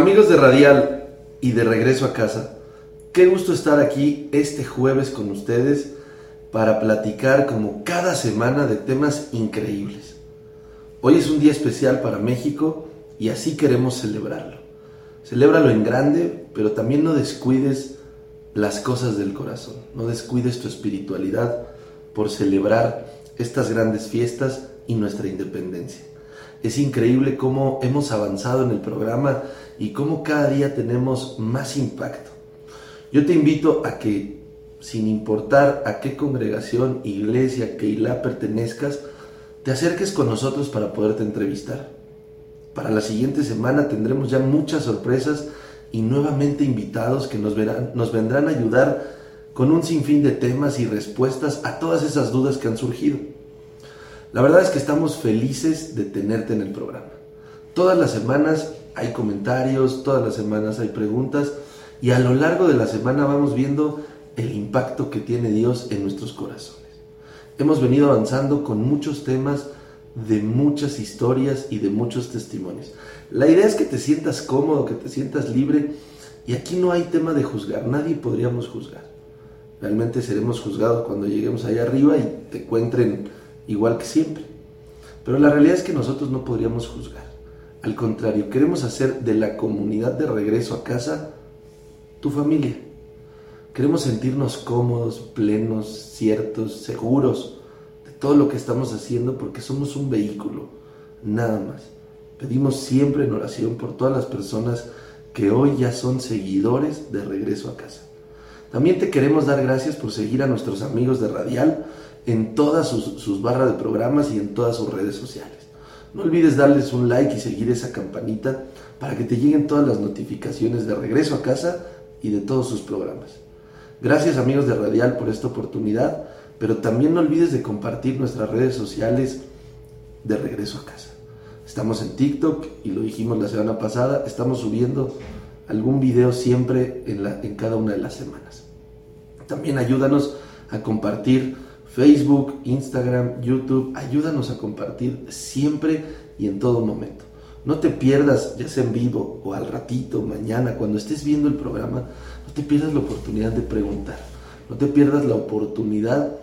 Amigos de Radial y de regreso a casa, qué gusto estar aquí este jueves con ustedes para platicar como cada semana de temas increíbles. Hoy es un día especial para México y así queremos celebrarlo. Celébralo en grande, pero también no descuides las cosas del corazón, no descuides tu espiritualidad por celebrar estas grandes fiestas y nuestra independencia. Es increíble cómo hemos avanzado en el programa y cómo cada día tenemos más impacto. Yo te invito a que, sin importar a qué congregación, iglesia, que pertenezcas, te acerques con nosotros para poderte entrevistar. Para la siguiente semana tendremos ya muchas sorpresas y nuevamente invitados que nos, verán, nos vendrán a ayudar con un sinfín de temas y respuestas a todas esas dudas que han surgido. La verdad es que estamos felices de tenerte en el programa. Todas las semanas hay comentarios, todas las semanas hay preguntas y a lo largo de la semana vamos viendo el impacto que tiene Dios en nuestros corazones. Hemos venido avanzando con muchos temas de muchas historias y de muchos testimonios. La idea es que te sientas cómodo, que te sientas libre y aquí no hay tema de juzgar, nadie podríamos juzgar. Realmente seremos juzgados cuando lleguemos allá arriba y te encuentren igual que siempre. Pero la realidad es que nosotros no podríamos juzgar. Al contrario, queremos hacer de la comunidad de regreso a casa tu familia. Queremos sentirnos cómodos, plenos, ciertos, seguros de todo lo que estamos haciendo porque somos un vehículo, nada más. Pedimos siempre en oración por todas las personas que hoy ya son seguidores de regreso a casa. También te queremos dar gracias por seguir a nuestros amigos de Radial, en todas sus, barras de programas y en todas sus redes sociales. No olvides darles un like y seguir esa campanita para que te lleguen todas las notificaciones de regreso a casa y de todos sus programas. Gracias amigos de Radial por esta oportunidad, pero también no olvides de compartir nuestras redes sociales de regreso a casa. Estamos en TikTok y lo dijimos la semana pasada, estamos subiendo algún video siempre en, la, en cada una de las semanas. También ayúdanos a compartir Facebook, Instagram, YouTube, ayúdanos a compartir siempre y en todo momento. No te pierdas, ya sea en vivo o al ratito, mañana, cuando estés viendo el programa, no te pierdas la oportunidad de preguntar. No te pierdas la oportunidad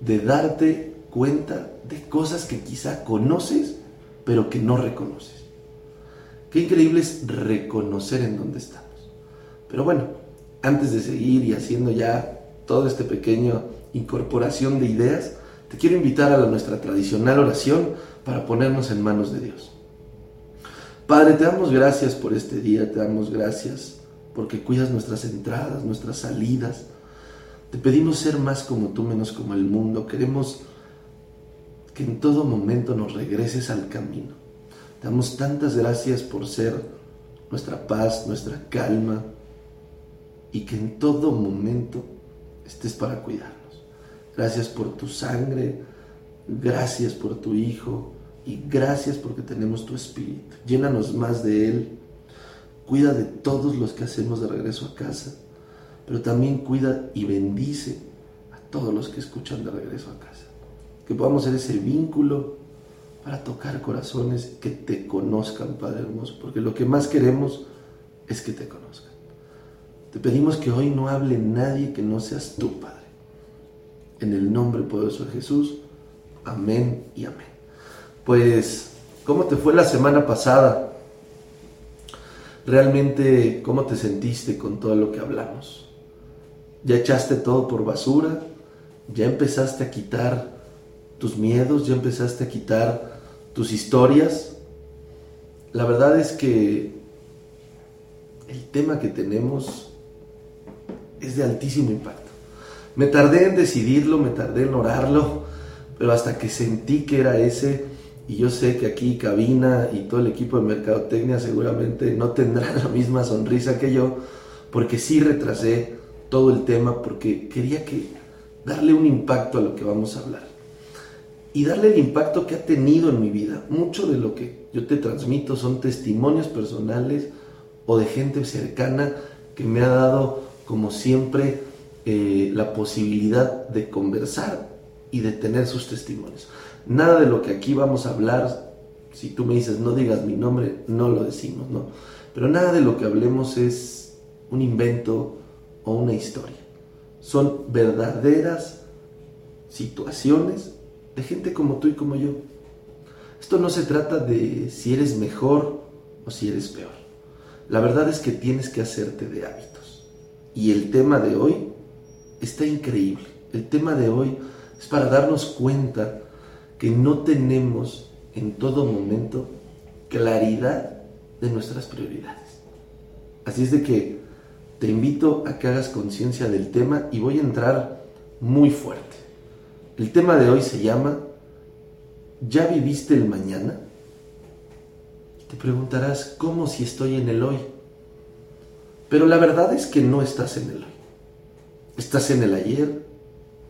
de darte cuenta de cosas que quizá conoces, pero que no reconoces. Qué increíble es reconocer en dónde estamos. Pero bueno, antes de seguir y haciendo ya todo este pequeño incorporación de ideas, te quiero invitar a nuestra tradicional oración para ponernos en manos de Dios. Padre, te damos gracias por este día, te damos gracias porque cuidas nuestras entradas, nuestras salidas. Te pedimos ser más como tú, menos como el mundo. Queremos que en todo momento nos regreses al camino. Te damos tantas gracias por ser nuestra paz, nuestra calma y que en todo momento estés para cuidar. Gracias por tu sangre, gracias por tu Hijo y gracias porque tenemos tu Espíritu. Llénanos más de Él. Cuida de todos los que hacemos de regreso a casa, pero también cuida y bendice a todos los que escuchan de regreso a casa. Que podamos ser ese vínculo para tocar corazones que te conozcan, Padre hermoso, porque lo que más queremos es que te conozcan. Te pedimos que hoy no hable nadie que no seas tú, Padre en el nombre poderoso de Jesús. Amén y amén. Pues, ¿cómo te fue la semana pasada? Realmente, ¿cómo te sentiste con todo lo que hablamos? ¿Ya echaste todo por basura? ¿Ya empezaste a quitar tus miedos? ¿Ya empezaste a quitar tus historias? La verdad es que el tema que tenemos es de altísimo impacto. Me tardé en decidirlo, me tardé en orarlo, pero hasta que sentí que era ese, y yo sé que aquí Cabina y todo el equipo de Mercadotecnia seguramente no tendrán la misma sonrisa que yo, porque sí retrasé todo el tema, porque quería que darle un impacto a lo que vamos a hablar. Y darle el impacto que ha tenido en mi vida. Mucho de lo que yo te transmito son testimonios personales o de gente cercana que me ha dado, como siempre, eh, la posibilidad de conversar y de tener sus testimonios. Nada de lo que aquí vamos a hablar Si tú me dices, no digas mi nombre, no lo decimos, ¿no? Pero nada de lo que hablemos es un invento o una historia. Son verdaderas situaciones de gente como tú y como yo. Esto no se trata de si eres mejor o si eres peor. La verdad es que tienes que hacerte de hábitos. Y el tema de hoy está increíble. El tema de hoy es para darnos cuenta que no tenemos en todo momento claridad de nuestras prioridades. Así es de que te invito a que hagas conciencia del tema y voy a entrar muy fuerte. El tema de hoy se llama ¿Ya viviste el mañana? Te preguntarás, ¿cómo si estoy en el hoy? Pero la verdad es que no estás en el hoy. Estás en el ayer,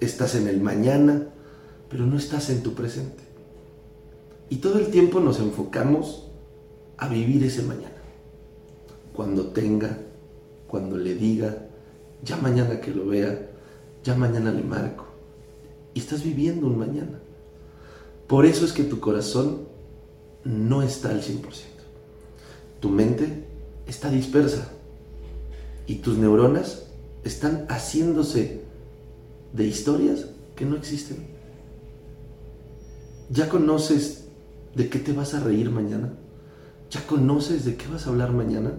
estás en el mañana, pero no estás en tu presente. Y todo el tiempo nos enfocamos a vivir ese mañana. Cuando tenga, cuando le diga, ya mañana que lo vea, ya mañana le marco. Y estás viviendo un mañana. Por eso es que tu corazón no está al 100%. Tu mente está dispersa y tus neuronas están haciéndose de historias que no existen. ¿Ya conoces de qué te vas a reír mañana? ¿Ya conoces de qué vas a hablar mañana?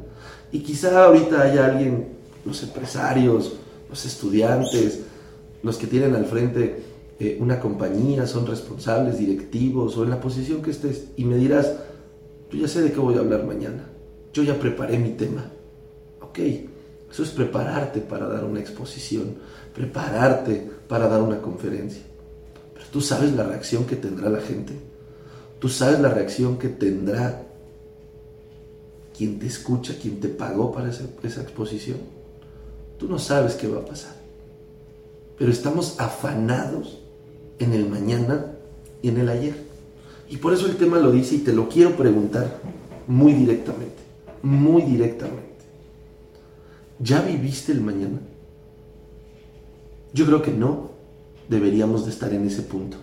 Y quizá ahorita haya alguien, los empresarios, los estudiantes, los que tienen al frente eh, una compañía, son responsables, directivos o en la posición que estés y me dirás, yo ya sé de qué voy a hablar mañana, yo ya preparé mi tema. Ok, eso es prepararte para dar una exposición, prepararte para dar una conferencia. Pero tú sabes la reacción que tendrá la gente, tú sabes la reacción que tendrá quien te escucha, quien te pagó para esa, esa exposición. Tú no sabes qué va a pasar. Pero estamos afanados en el mañana y en el ayer. Y por eso el tema lo dice y te lo quiero preguntar muy directamente, muy directamente. ¿Ya viviste el mañana? Yo creo que no deberíamos de estar en ese punto,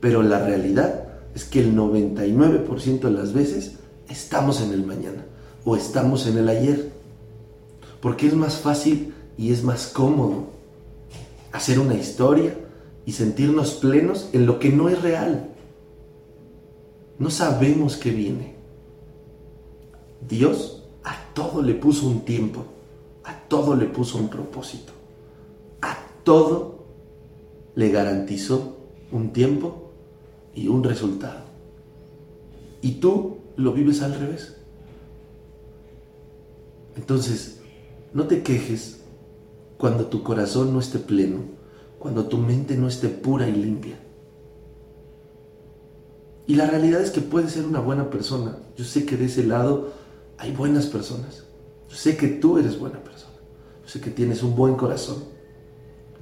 pero la realidad es que el 99% de las veces estamos en el mañana o estamos en el ayer, porque es más fácil y es más cómodo hacer una historia, y sentirnos plenos en lo que no es real. No sabemos qué viene. Dios a todo le puso un tiempo, a todo le puso un propósito, a todo le garantizó un tiempo y un resultado. Y tú lo vives al revés. Entonces, no te quejes cuando tu corazón no esté pleno cuando tu mente no esté pura y limpia. Y la realidad es que puedes ser una buena persona. Yo sé que de ese lado hay buenas personas. Yo sé que tú eres buena persona. Sé que tienes un buen corazón.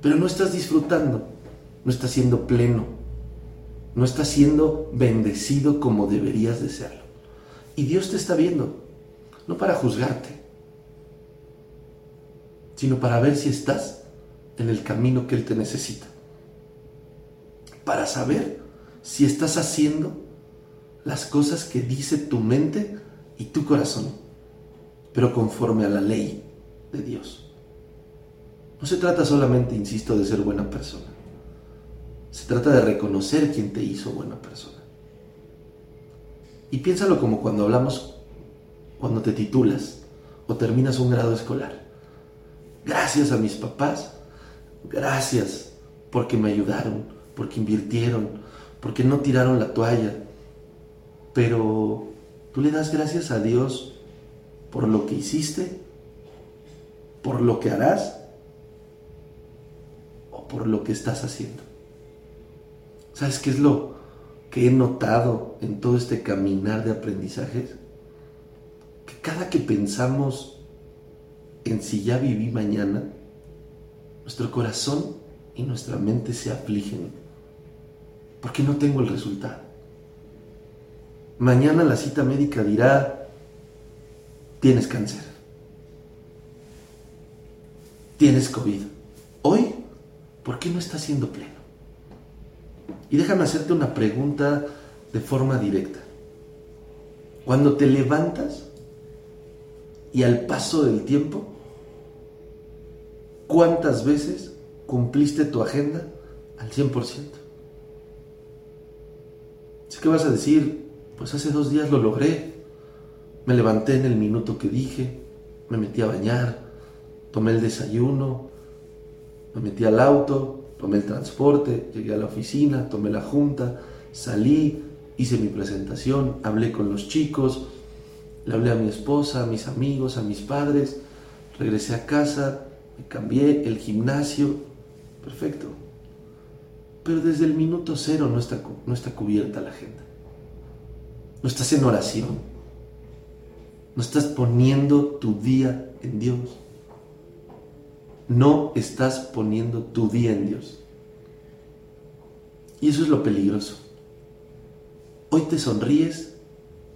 Pero no estás disfrutando. No estás siendo pleno. No estás siendo bendecido como deberías de serlo. Y Dios te está viendo. No para juzgarte, sino para ver si estás en el camino que Él te necesita. Para saber si estás haciendo las cosas que dice tu mente y tu corazón, pero conforme a la ley de Dios. No se trata solamente, insisto, de ser buena persona. Se trata de reconocer quién te hizo buena persona. Y piénsalo como cuando hablamos, cuando te titulas o terminas un grado escolar. Gracias a mis papás Gracias porque me ayudaron, porque invirtieron, porque no tiraron la toalla. Pero tú le das gracias a Dios por lo que hiciste, por lo que harás por lo que estás haciendo. ¿Sabes qué es lo que he notado en todo este caminar de aprendizajes? Que cada que pensamos en si ya viví mañana, nuestro corazón y nuestra mente se afligen porque no tengo el resultado. Mañana la cita médica dirá, tienes cáncer, tienes COVID. Hoy, ¿por qué no estás siendo pleno? Y déjame hacerte una pregunta de forma directa. Cuando te levantas y al paso del tiempo, ¿cuántas veces cumpliste tu agenda al 100%? Así que vas a decir, pues hace dos días lo logré, me levanté en el minuto que dije, me metí a bañar, tomé el desayuno, me metí al auto, tomé el transporte, llegué a la oficina, tomé la junta, salí, hice mi presentación, hablé con los chicos, le hablé a mi esposa, a mis amigos, a mis padres, regresé a casa, me cambié, el gimnasio, perfecto. Pero desde el minuto cero no está, no está cubierta la agenda. No estás en oración no estás poniendo tu día en Dios. No estás poniendo tu día en Dios. Y eso es lo peligroso. Hoy te sonríes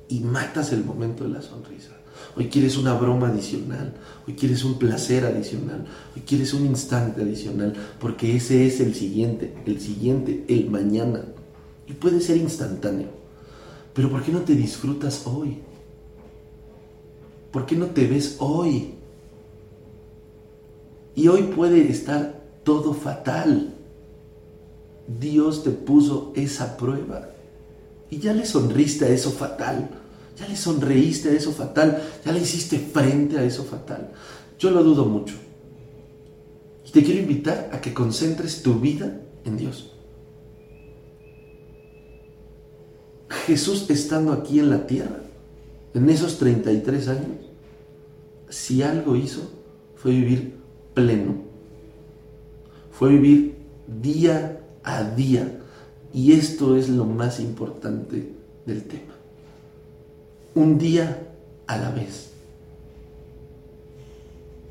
y matas el momento de la sonrisa. Hoy quieres una broma adicional, hoy quieres un placer adicional, hoy quieres un instante adicional, porque ese es el siguiente, el siguiente, el mañana. Y puede ser instantáneo. Pero ¿por qué no te disfrutas hoy? ¿Por qué no te ves hoy? Y hoy puede estar todo fatal. Dios te puso esa prueba. Y ya le sonriste a eso fatal. Ya le sonreíste a eso fatal. Ya le hiciste frente a eso fatal. Yo lo dudo mucho. Y te quiero invitar a que concentres tu vida en Dios. Jesús estando aquí en la tierra en esos 33 años, si algo hizo, fue vivir pleno. Fue vivir día a día. Y esto es lo más importante del tema. Un día a la vez.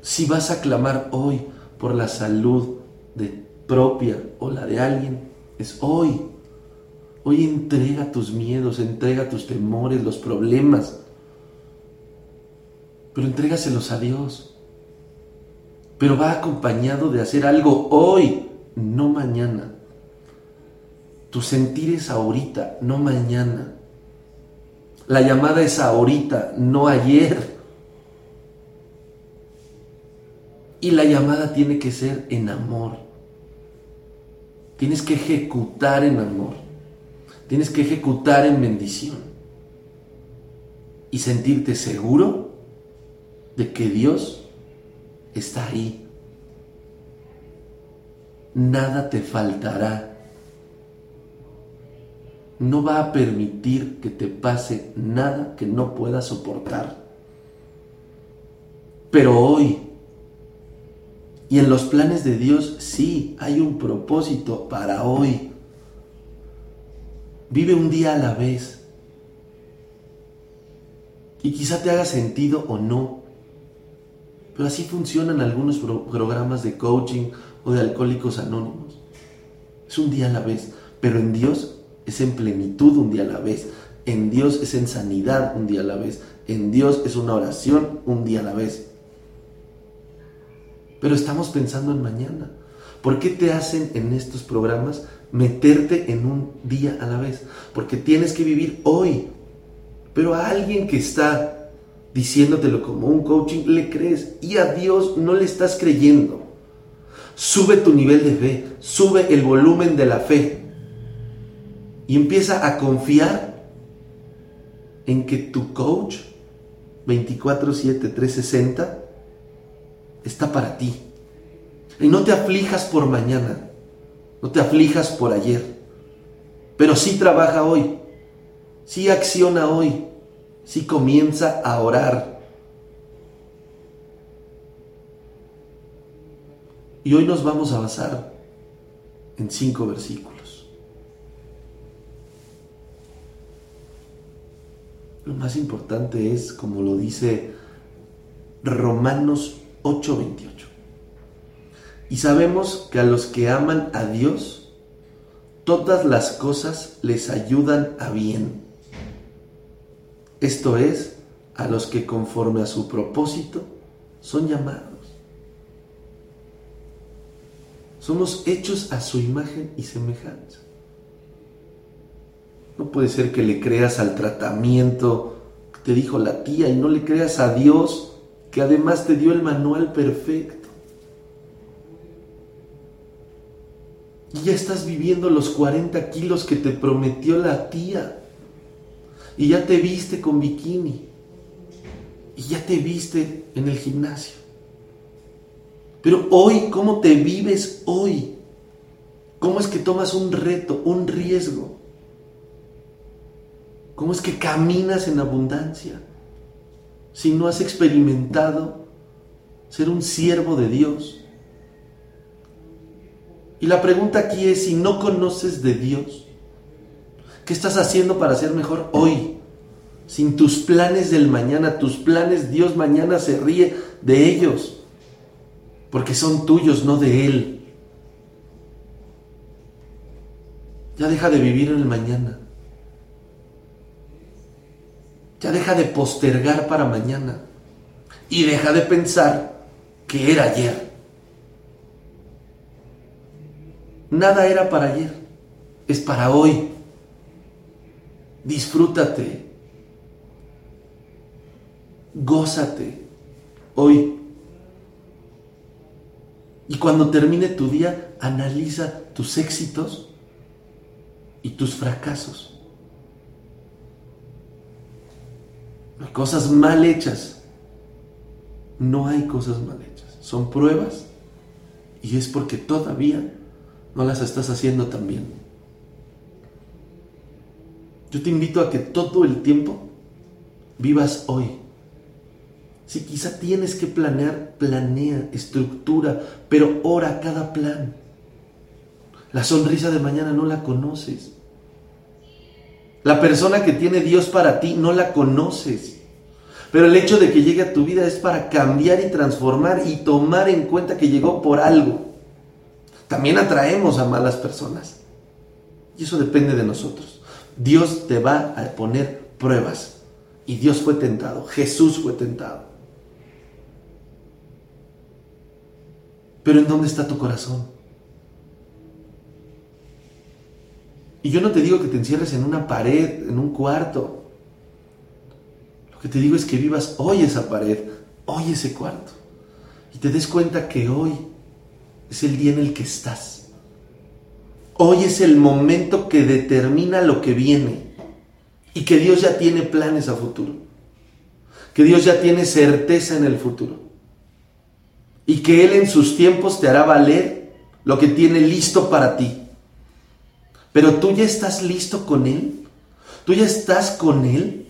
Si vas a clamar hoy por la salud de propia o la de alguien, es hoy. Hoy entrega tus miedos, entrega tus temores, los problemas pero entrégaselos a Dios. Pero va acompañado de hacer algo hoy, no mañana. Tu sentir es ahorita, no mañana. La llamada es ahorita, no ayer. Y la llamada tiene que ser en amor. Tienes que ejecutar en amor. Tienes que ejecutar en bendición. Y sentirte seguro de que Dios está ahí. Nada te faltará. No va a permitir que te pase nada que no puedas soportar. Pero hoy, y en los planes de Dios, sí, hay un propósito para hoy. Vive un día a la vez. Y quizá te haga sentido o no, pero así funcionan algunos programas de coaching o de alcohólicos anónimos. Es un día a la vez, pero en Dios es en plenitud un día a la vez. En Dios es en sanidad un día a la vez. En Dios es una oración un día a la vez. Pero estamos pensando en mañana. ¿Por qué te hacen en estos programas meterte en un día a la vez? Porque tienes que vivir hoy. Pero a alguien que está diciéndotelo como un coaching, le crees y a Dios no le estás creyendo. Sube tu nivel de fe, sube el volumen de la fe y empieza a confiar en que tu coach 24/7 360 está para ti. Y no te aflijas por mañana, no te aflijas por ayer, pero sí trabaja hoy, sí acciona hoy, si comienza a orar. Y hoy nos vamos a basar en cinco versículos. Lo más importante es, como lo dice Romanos 8:28. Y sabemos que a los que aman a Dios, todas las cosas les ayudan a bien esto es, a los que conforme a su propósito son llamados. Somos hechos a su imagen y semejanza. No puede ser que le creas al tratamiento te dijo la tía y no le creas a Dios que además te dio el manual perfecto. Y ya estás viviendo los 40 kilos que te prometió la tía. Y ya te viste con bikini. Y ya te viste en el gimnasio. Pero hoy, ¿cómo te vives hoy? ¿Cómo es que tomas un reto, un riesgo? ¿Cómo es que caminas en abundancia? Si no has experimentado ser un siervo de Dios. Y la pregunta aquí es, si no conoces de Dios, ¿qué estás haciendo para ser mejor hoy? Sin tus planes del mañana, tus planes Dios mañana se ríe de ellos, porque son tuyos, no de Él. Ya deja de vivir en el mañana. Ya deja de postergar para mañana. Y deja de pensar que era ayer. Nada era para ayer. Es para hoy. Disfrútate. Gózate hoy. Y cuando termine tu día, analiza tus éxitos y tus fracasos. Hay cosas mal hechas. No hay cosas mal hechas. Son pruebas y es porque todavía no las estás haciendo tan bien. Yo te invito a que todo el tiempo vivas hoy. Si quizá tienes que planear, planea, estructura, pero ora cada plan. La sonrisa de mañana no la conoces. La persona que tiene Dios para ti no la conoces. Pero el hecho de que llegue a tu vida es para cambiar y transformar y tomar en cuenta que llegó por algo. También atraemos a malas personas. Y eso depende de nosotros. Dios te va a poner pruebas. Y Dios fue tentado. Jesús fue tentado. Pero ¿en dónde está tu corazón? Y yo no te digo que te encierres en una pared, en un cuarto. Lo que te digo es que vivas hoy esa pared, hoy ese cuarto. Y te des cuenta que hoy es el día en el que estás. Hoy es el momento que determina lo que viene. Y que Dios ya tiene planes a futuro. Que Dios ya tiene certeza en el futuro. Y que Él en sus tiempos te hará valer lo que tiene listo para ti. Pero tú ya estás listo con Él. Tú ya estás con Él.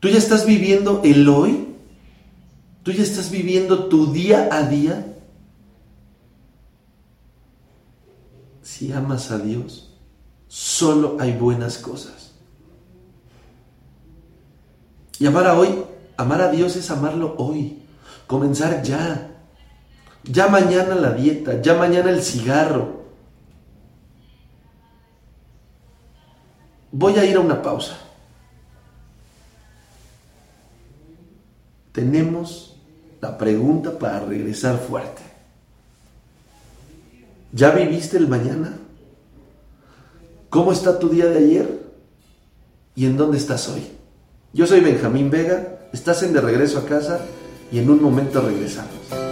Tú ya estás viviendo el hoy. Tú ya estás viviendo tu día a día. Si amas a Dios, solo hay buenas cosas. Y amar a hoy, amar a Dios es amarlo hoy. Comenzar ya. Ya mañana la dieta, ya mañana el cigarro, Voy a ir a una pausa. Tenemos la pregunta para regresar fuerte. ¿Ya viviste el mañana? ¿Cómo está tu día de ayer? ¿Y en dónde estás hoy? Yo soy Benjamín Vega, estás en De Regreso a Casa y en un momento regresamos.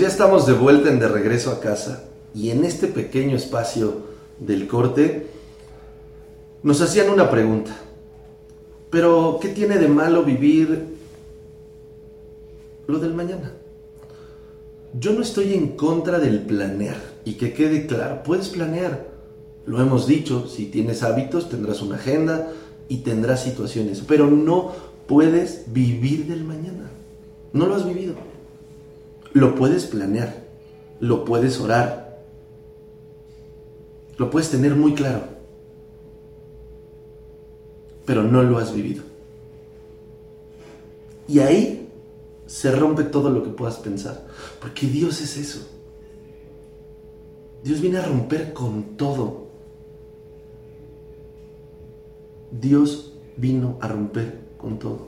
Ya estamos de vuelta en de regreso a casa y en este pequeño espacio del corte nos hacían una pregunta. Pero, ¿qué tiene de malo vivir lo del mañana? Yo no estoy en contra del planear y que quede claro, puedes planear, Lo hemos dicho, si tienes hábitos tendrás una agenda y tendrás situaciones, pero no puedes vivir del mañana. No lo has vivido. Lo puedes planear, lo puedes orar, lo puedes tener muy claro, pero no lo has vivido. Y ahí se rompe todo lo que puedas pensar, porque Dios es eso. Dios viene a romper con todo. Dios vino a romper con todo,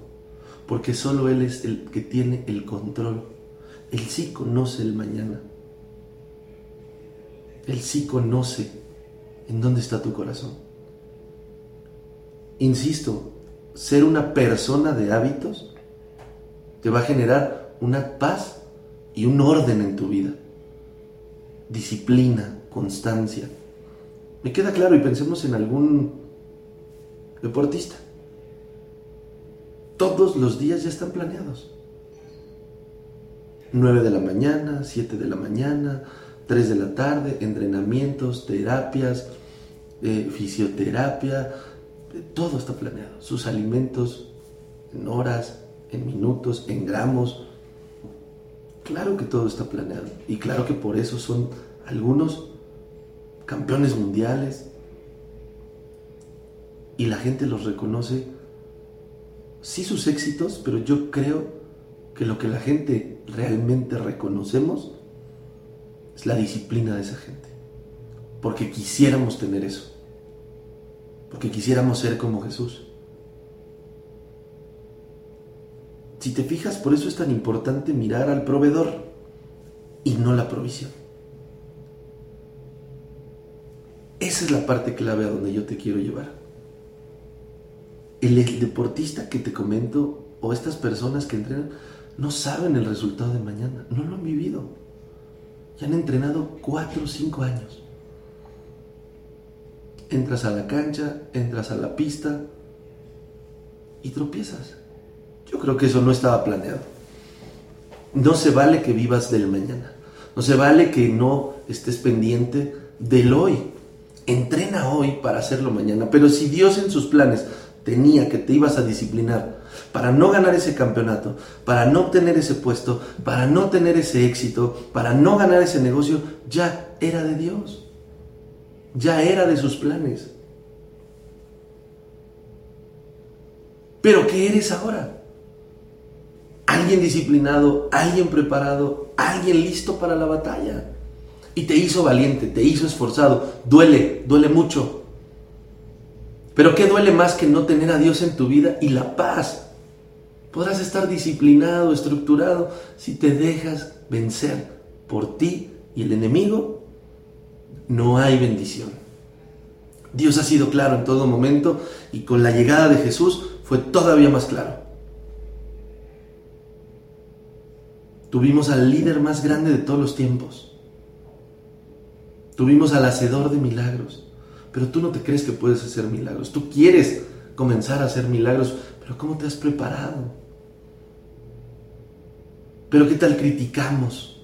porque solo Él es el que tiene el control. Él sí conoce el mañana. Él sí conoce en dónde está tu corazón. Insisto, ser una persona de hábitos te va a generar una paz y un orden en tu vida. Disciplina, constancia. Me queda claro y pensemos en algún deportista. Todos los días ya están planeados. 9 de la mañana, 7 de la mañana, 3 de la tarde, entrenamientos, terapias, eh, fisioterapia, todo está planeado. Sus alimentos en horas, en minutos, en gramos. Claro que todo está planeado. Y claro que por eso son algunos campeones mundiales. Y la gente los reconoce. Sí sus éxitos, pero yo creo que lo que la gente realmente reconocemos es la disciplina de esa gente. Porque quisiéramos tener eso. Porque quisiéramos ser como Jesús. Si te fijas, por eso es tan importante mirar al proveedor y no la provisión. Esa es la parte clave a donde yo te quiero llevar. El deportista que te comento o estas personas que entrenan no saben el resultado de mañana, no lo han vivido. Ya han entrenado cuatro o cinco años. Entras a la cancha, entras a la pista y tropiezas. Yo creo que eso no estaba planeado. No se vale que vivas del mañana. No se vale que no estés pendiente del hoy. Entrena hoy para hacerlo mañana. Pero si Dios en sus planes tenía que te ibas a disciplinar para no ganar ese campeonato, para no obtener ese puesto, para no tener ese éxito, para no ganar ese negocio, ya era de Dios. Ya era de sus planes. Pero ¿qué eres ahora? alguien disciplinado, alguien preparado, alguien listo para la batalla. Y te hizo valiente, te hizo esforzado. Duele, duele mucho. Pero ¿qué duele más que no tener a Dios en tu vida y la paz? Podrás estar disciplinado, estructurado, si te dejas vencer por ti y el enemigo, no hay bendición. Dios ha sido claro en todo momento y con la llegada de Jesús fue todavía más claro. Tuvimos al líder más grande de todos los tiempos. Tuvimos al hacedor de milagros. Pero tú no te crees que puedes hacer milagros. Tú quieres comenzar a hacer milagros, pero ¿cómo te has preparado? Pero ¿qué tal criticamos?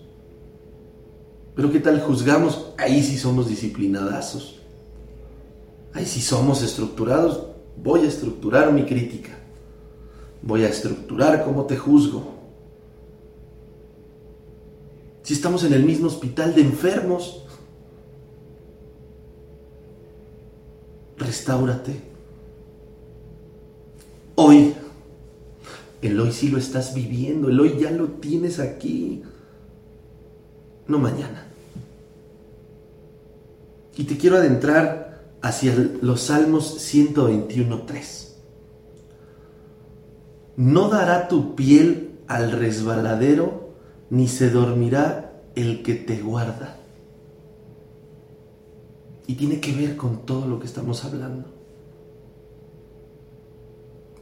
Pero ¿qué tal juzgamos? Ahí sí somos disciplinadazos. Ahí sí somos estructurados. Voy a estructurar mi crítica. Voy a estructurar cómo te juzgo si estamos en el mismo hospital de enfermos? Restáurate. Hoy, el hoy sí lo estás viviendo, el hoy ya lo tienes aquí, no mañana. Y te quiero adentrar hacia los Salmos 121.3. No dará tu piel al resbaladero ni se dormirá el que te guarda. Y tiene que ver con todo lo que estamos hablando.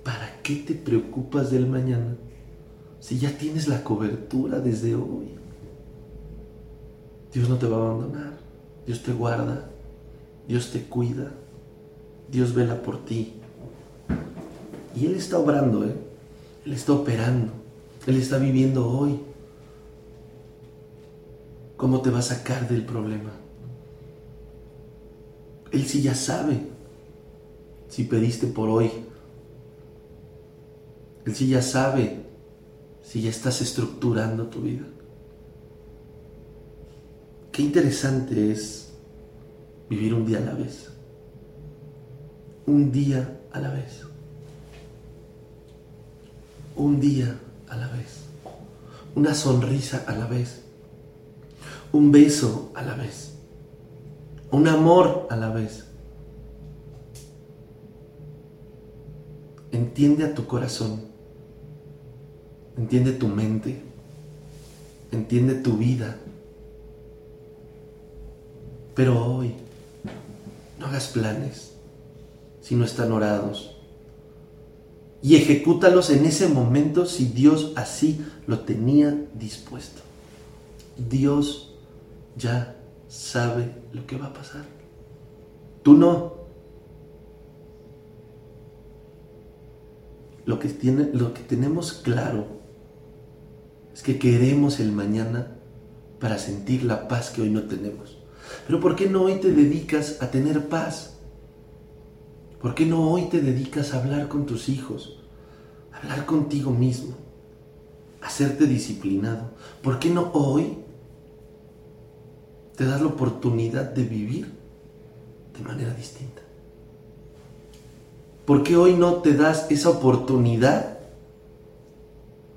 ¿Para qué te preocupas del mañana si ya tienes la cobertura desde hoy? Dios no te va a abandonar. Dios te guarda. Dios te cuida. Dios vela por ti. Y Él está obrando, ¿eh? Él está operando. Él está viviendo hoy. ¿Cómo te va a sacar del problema? Él sí ya sabe si pediste por hoy. Él sí ya sabe si ya estás estructurando tu vida. Qué interesante es vivir un día a la vez. Un día a la vez. Un día a la vez. Una sonrisa a la vez. Un beso a la vez. Un amor a la vez. Entiende a tu corazón. Entiende tu mente. Entiende tu vida. Pero hoy no hagas planes si no están orados. Y ejecútalos en ese momento si Dios así lo tenía dispuesto. Dios ya sabe lo que va a pasar. Tú no. Lo que, tiene, lo que tenemos claro es que queremos el mañana para sentir la paz que hoy no tenemos. Pero ¿por qué no hoy te dedicas a tener paz? ¿Por qué no hoy te dedicas a hablar con tus hijos? Hablar contigo mismo. A disciplinado. ¿Por qué no hoy te das la oportunidad de vivir de manera distinta? ¿Por qué hoy no te das esa oportunidad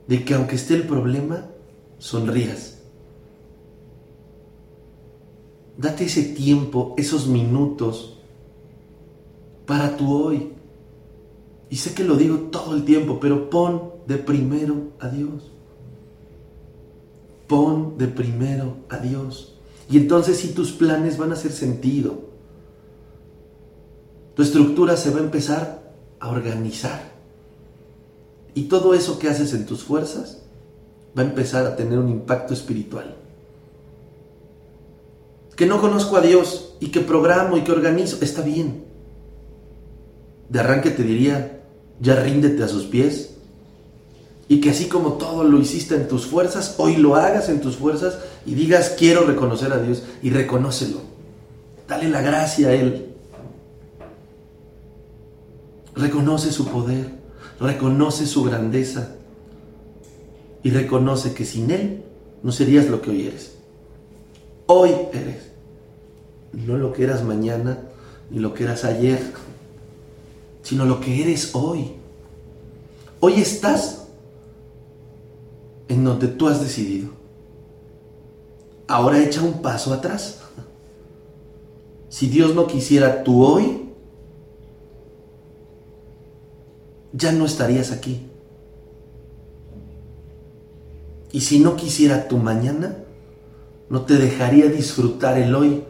de que aunque esté el problema, sonrías? Date ese tiempo, esos minutos para tu hoy. Y sé que lo digo todo el tiempo, pero pon de primero a Dios. Pon de primero a Dios. Y entonces si tus planes van a hacer sentido. Tu estructura se va a empezar a organizar. Y todo eso que haces en tus fuerzas va a empezar a tener un impacto espiritual que no conozco a Dios y que programo y que organizo, está bien. De arranque te diría, ya ríndete a sus pies y que así como todo lo hiciste en tus fuerzas, hoy lo hagas en tus fuerzas y digas, quiero reconocer a Dios y reconócelo. Dale la gracia a Él. Reconoce su poder, reconoce su grandeza y reconoce que sin Él no serías lo que hoy eres. Hoy eres no lo que eras mañana ni lo que eras ayer, sino lo que eres hoy. Hoy estás en donde tú has decidido. Ahora echa un paso atrás. Si Dios no quisiera tú hoy, ya no estarías aquí. Y si no quisiera tu mañana, no te dejaría disfrutar el hoy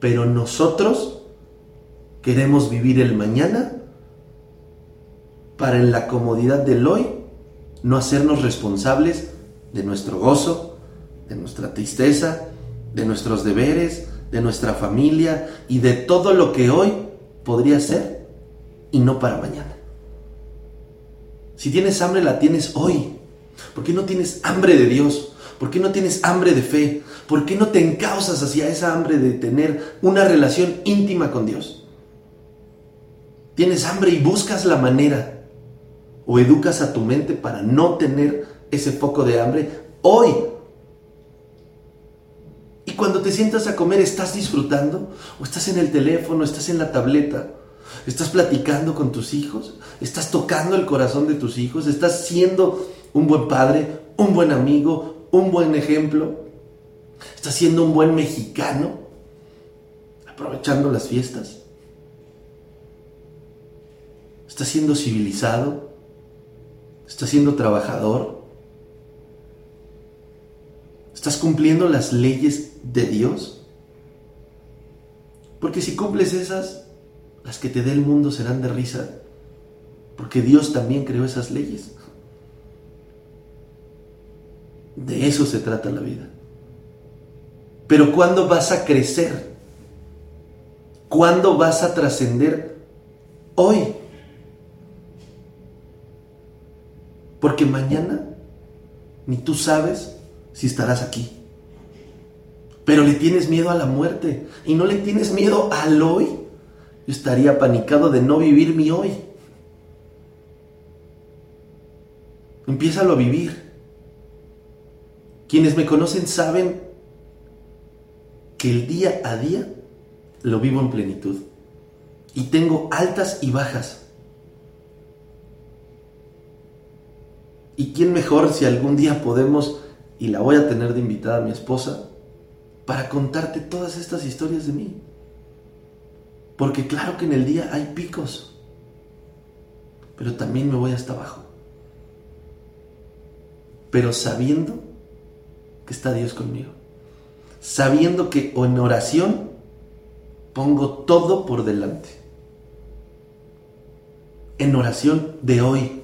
pero nosotros queremos vivir el mañana para en la comodidad del hoy no hacernos responsables de nuestro gozo, de nuestra tristeza, de nuestros deberes, de nuestra familia y de todo lo que hoy podría ser y no para mañana. Si tienes hambre, la tienes hoy. ¿Por qué no tienes hambre de Dios? ¿Por qué no tienes hambre de fe? ¿Por qué no te encausas hacia esa hambre de tener una relación íntima con Dios? Tienes hambre y buscas la manera o educas a tu mente para no tener ese foco de hambre hoy. Y cuando te sientas a comer, ¿estás disfrutando? ¿O estás en el teléfono? ¿Estás en la tableta? ¿Estás platicando con tus hijos? ¿Estás tocando el corazón de tus hijos? ¿Estás siendo un buen padre, un buen amigo, un buen ejemplo, está siendo un buen mexicano, aprovechando las fiestas, está siendo civilizado, está siendo trabajador, estás cumpliendo las leyes de Dios. Porque si cumples esas, las que te dé el mundo serán de risa, porque Dios también creó esas leyes. De eso se trata la vida. Pero ¿cuándo vas a crecer? ¿Cuándo vas a trascender? Hoy. Porque mañana ni tú sabes si estarás aquí. Pero le tienes miedo a la muerte y no le tienes miedo al hoy. yo estaría panicado de no vivir mi hoy. Empiézalo a vivir. Quienes me conocen saben que el día a día lo vivo en plenitud. Y tengo altas y bajas. ¿Y quién mejor si algún día podemos, y la voy a tener de invitada a mi esposa, para contarte todas estas historias de mí? Porque claro que en el día hay picos, pero también me voy hasta abajo. Pero sabiendo que está Dios conmigo. Sabiendo que en oración pongo todo por delante. En oración de hoy.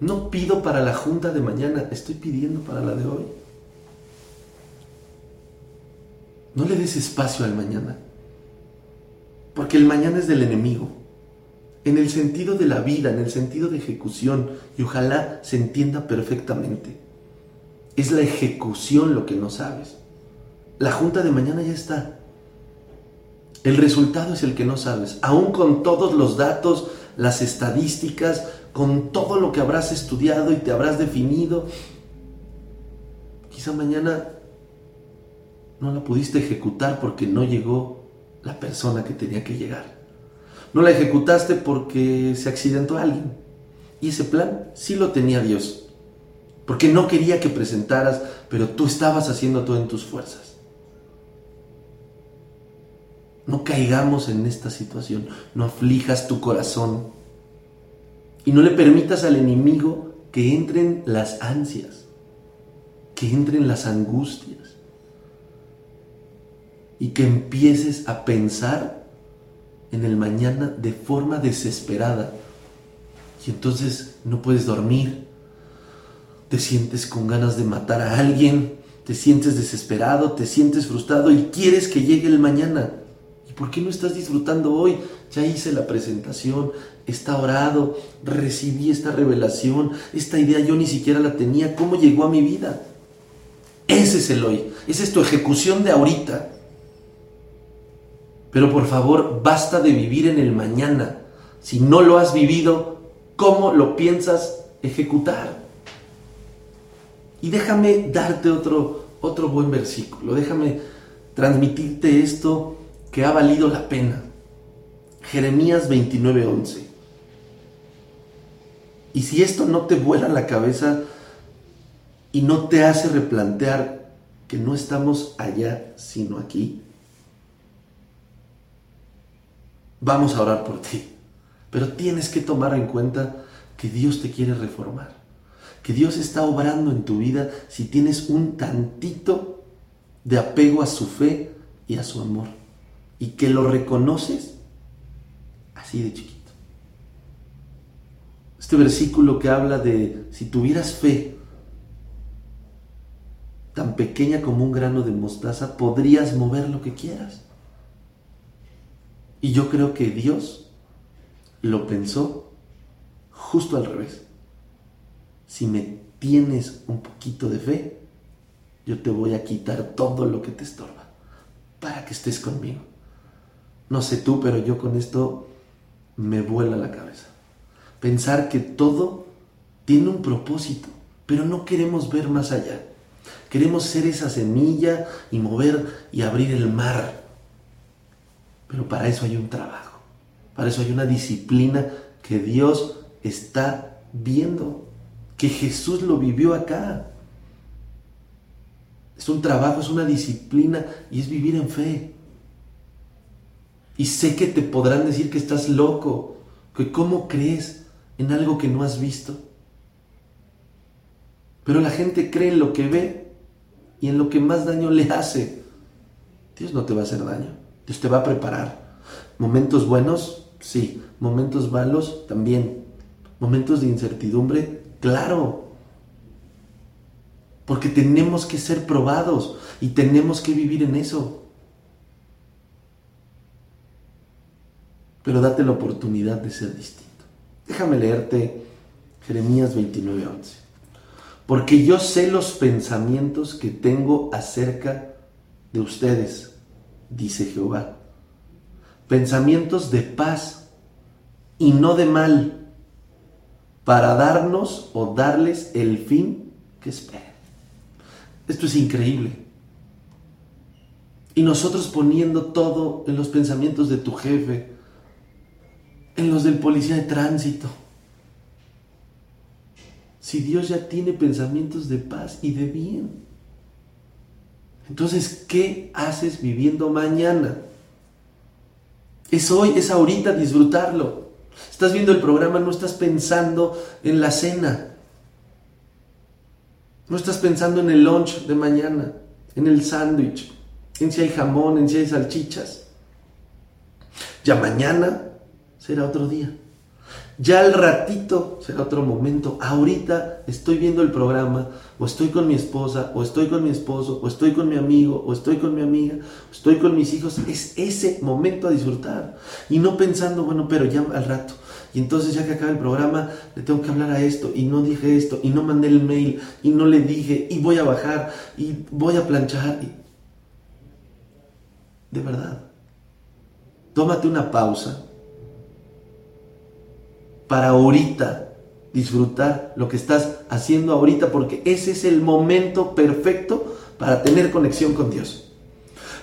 No pido para la junta de mañana, estoy pidiendo para la de hoy. No le des espacio al mañana. Porque el mañana es del enemigo. En el sentido de la vida, en el sentido de ejecución. Y ojalá se entienda perfectamente. Es la ejecución lo que no sabes. La junta de mañana ya está. El resultado es el que no sabes. Aún con todos los datos, las estadísticas, con todo lo que habrás estudiado y te habrás definido, quizá mañana no la pudiste ejecutar porque no llegó la persona que tenía que llegar. No la ejecutaste porque se accidentó alguien. Y ese plan sí lo tenía Dios. Porque no quería que presentaras, pero tú estabas haciendo todo en tus fuerzas. No caigamos en esta situación. No aflijas tu corazón. Y no le permitas al enemigo que entren las ansias, que entren las angustias y que empieces a pensar en el mañana de forma desesperada. Y entonces no puedes dormir, te sientes con ganas de matar a alguien, te sientes desesperado, te sientes frustrado y quieres que llegue el mañana. ¿Y por qué no estás disfrutando hoy? Ya hice la presentación, está orado, recibí esta revelación, esta idea yo ni siquiera la tenía, ¿cómo llegó a mi vida? Ese es el hoy, esa es tu ejecución de ahorita. Pero por favor, basta de vivir en el mañana. Si no lo has vivido, ¿cómo lo piensas ejecutar? Y déjame darte otro, otro buen versículo. Déjame transmitirte esto que ha valido la pena. Jeremías 29:11. Y si esto no te vuela la cabeza y no te hace replantear que no estamos allá, sino aquí, vamos a orar por ti. Pero tienes que tomar en cuenta que Dios te quiere reformar, que Dios está obrando en tu vida si tienes un tantito de apego a su fe y a su amor, y que lo reconoces así de chiquito. Este versículo que habla de si tuvieras fe tan pequeña como un grano de mostaza, podrías mover lo que quieras. Y yo creo que Dios lo pensó justo al revés. Si me tienes un poquito de fe, yo te voy a quitar todo lo que te estorba para que estés conmigo. No sé tú, pero yo con esto me vuela la cabeza. Pensar que todo tiene un propósito, pero no queremos ver más allá. Queremos ser esa semilla y mover y abrir el mar pero para eso hay un trabajo, para eso hay una disciplina que Dios está viendo, que Jesús lo vivió acá. Es un trabajo, es una disciplina y es vivir en fe. Y sé que te podrán decir que estás loco, que cómo crees en algo que no has visto. Pero la gente cree en lo que ve y en lo que más daño le hace. Dios no te va a hacer daño. Dios te va a preparar. Momentos buenos, sí. Momentos malos, también. Momentos de incertidumbre, claro. Porque tenemos que ser probados y tenemos que vivir en eso. Pero date la oportunidad de ser distinto. Déjame leerte Jeremías 29:11. Porque yo sé los pensamientos que tengo acerca de ustedes dice Jehová, pensamientos de paz y no de mal, para darnos o darles el fin que esperan. Esto es increíble. Y nosotros poniendo todo en los pensamientos de tu jefe, en los del policía de tránsito. Si Dios ya tiene pensamientos de paz y de bien. Entonces, ¿qué haces viviendo mañana? Es hoy, es ahorita disfrutarlo. Estás viendo el programa, no estás pensando en la cena. No estás pensando en el lunch de mañana, en el sándwich, en si hay jamón, en si hay salchichas. Ya mañana será otro día. Ya al ratito será otro momento. Ahorita estoy viendo el programa, o estoy con mi esposa, o estoy con mi esposo, o estoy con mi amigo, o estoy con mi amiga, estoy con mis hijos. Es ese momento a disfrutar. Y no pensando, bueno, pero ya al rato. Y entonces ya que acaba el programa, le tengo que hablar a esto, y no dije esto, y no mandé el mail, y no le dije, y voy a bajar, y voy a planchar. De verdad. Tómate una pausa para ahorita disfrutar lo que estás haciendo ahorita, porque ese es el momento perfecto para tener conexión con Dios.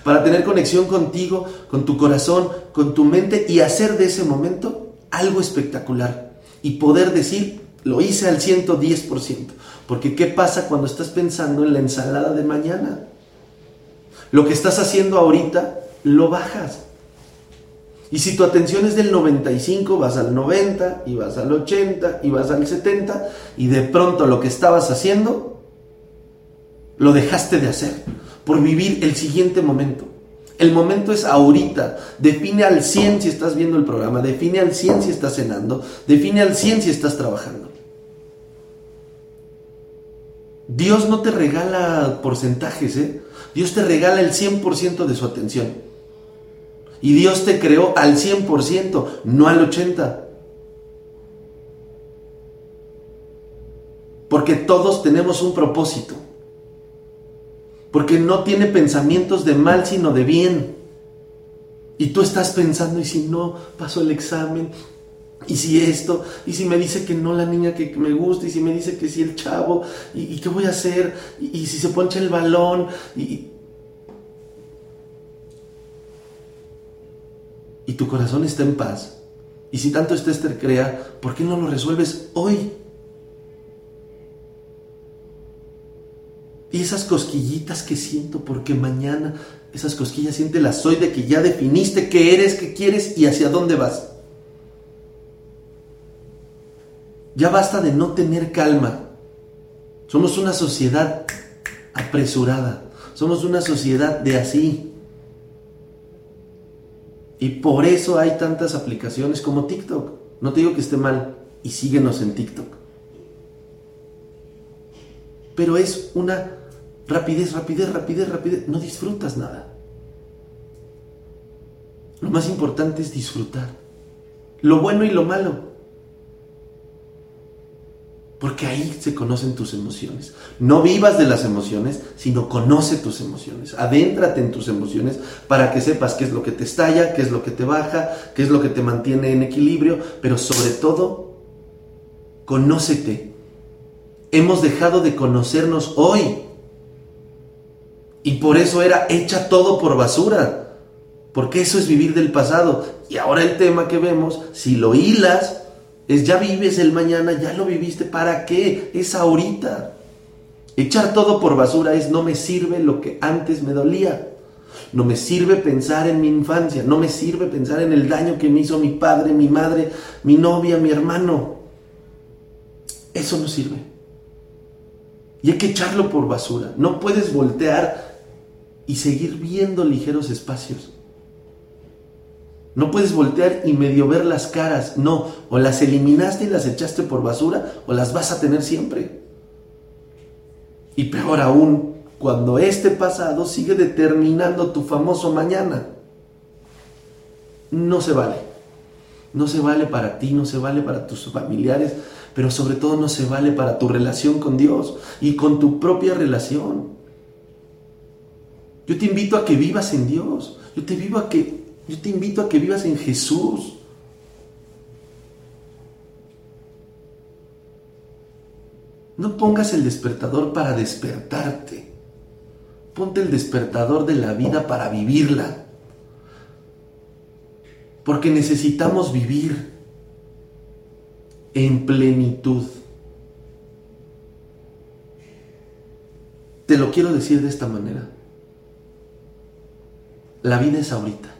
Para tener conexión contigo, con tu corazón, con tu mente y hacer de ese momento algo espectacular. Y poder decir, lo hice al 110%. Porque ¿qué pasa cuando estás pensando en la ensalada de mañana? Lo que estás haciendo ahorita, lo bajas. Y si tu atención es del 95, vas al 90 y vas al 80 y vas al 70 y de pronto lo que estabas haciendo lo dejaste de hacer por vivir el siguiente momento. El momento es ahorita. Define al 100 si estás viendo el programa, define al 100 si estás cenando, define al 100 si estás trabajando. Dios no te regala porcentajes, ¿eh? Dios te regala el 100% de su atención. Y Dios te creó al 100%, no al 80%. Porque todos tenemos un propósito. Porque no tiene pensamientos de mal, sino de bien. Y tú estás pensando, y si no, paso el examen, y si esto, y si me dice que no la niña que me gusta, y si me dice que sí el chavo, y, qué voy a hacer, y, si se poncha el balón, y, y tu corazón está en paz, y si tanto este te crea, ¿por qué no lo resuelves hoy? Y esas cosquillitas que siento, porque mañana esas cosquillas las hoy de que ya definiste qué eres, qué quieres y hacia dónde vas. Ya basta de no tener calma. Somos una sociedad apresurada. Somos una sociedad de así. Y por eso hay tantas aplicaciones como TikTok. No te digo que esté mal. Y síguenos en TikTok. Pero es una rapidez, rapidez, rapidez, rapidez. No disfrutas nada. Lo más importante es disfrutar. Lo bueno y lo malo. Porque ahí se conocen tus emociones. No vivas de las emociones, sino conoce tus emociones. Adéntrate en tus emociones para que sepas qué es lo que te estalla, qué es lo que te baja, qué es lo que te mantiene en equilibrio, pero sobre todo, conócete. Hemos dejado de conocernos hoy. Y por eso era hecha todo por basura. Porque eso es vivir del pasado. Y ahora el tema que vemos, si lo hilas, es ya vives el mañana, ya lo viviste, ¿para qué? Es ahorita. Echar todo por basura es no me sirve lo que antes me dolía. No me sirve pensar en mi infancia, no me sirve pensar en el daño que me hizo mi padre, mi madre, mi novia, mi hermano. Eso no sirve. Y hay que echarlo por basura. No puedes voltear y seguir viendo ligeros espacios. No puedes voltear y medio ver las caras. No, o las eliminaste y las echaste por basura o las vas a tener siempre. Y peor aún, cuando este pasado sigue determinando tu famoso mañana. No se vale. No se vale para ti, no se vale para tus familiares, pero sobre todo no se vale para tu relación con Dios y con tu propia relación. Yo te invito a que vivas en Dios. Yo te vivo a que Yo te invito a que vivas en Jesús. No pongas el despertador para despertarte. Ponte el despertador de la vida para vivirla. Porque necesitamos vivir en plenitud. Te lo quiero decir de esta manera. La vida es ahorita.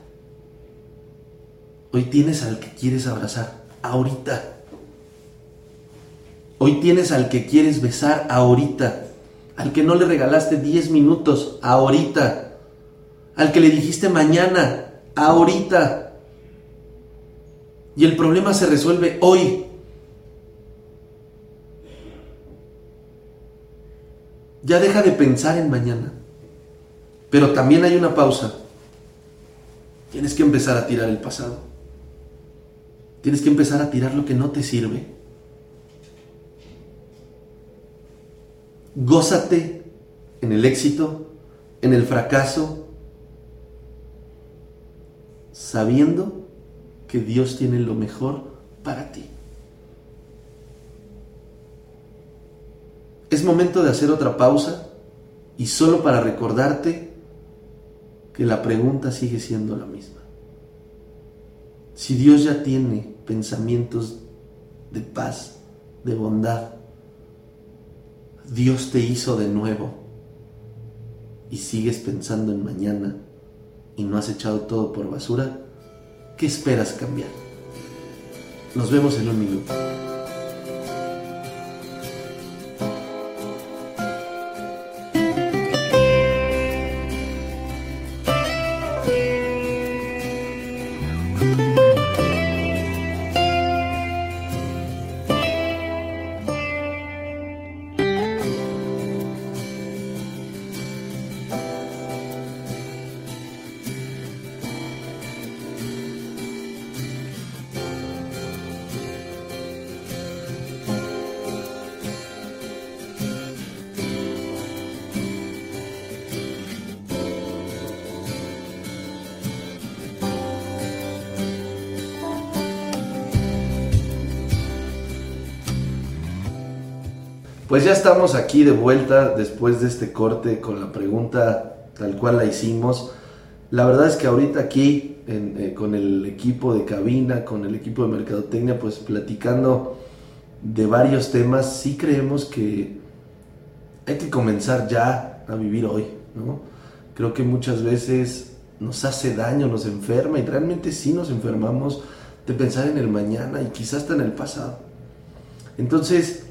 Hoy tienes al que quieres abrazar. Ahorita. Hoy tienes al que quieres besar. Ahorita. Al que no le regalaste 10 minutos. Ahorita. Al que le dijiste mañana. Ahorita. Y el problema se resuelve hoy. Ya deja de pensar en mañana. Pero también hay una pausa. Tienes que empezar a tirar el pasado. Tienes que empezar a tirar lo que no te sirve. Gózate en el éxito, en el fracaso, sabiendo que Dios tiene lo mejor para ti. Es momento de hacer otra pausa y solo para recordarte que la pregunta sigue siendo la misma. Si Dios ya tiene pensamientos de paz, de bondad, Dios te hizo de nuevo y sigues pensando en mañana y no has echado todo por basura, ¿qué esperas cambiar? Nos vemos en un minuto. Pues ya estamos aquí de vuelta después de este corte con la pregunta tal cual la hicimos. La verdad es que ahorita aquí eh, con el equipo de cabina, con el equipo de mercadotecnia, pues platicando de varios temas, sí creemos que hay que comenzar ya a vivir hoy, ¿no? Creo que muchas veces nos hace daño, nos enferma y realmente sí nos enfermamos de pensar en el mañana y quizás hasta en el pasado. Entonces,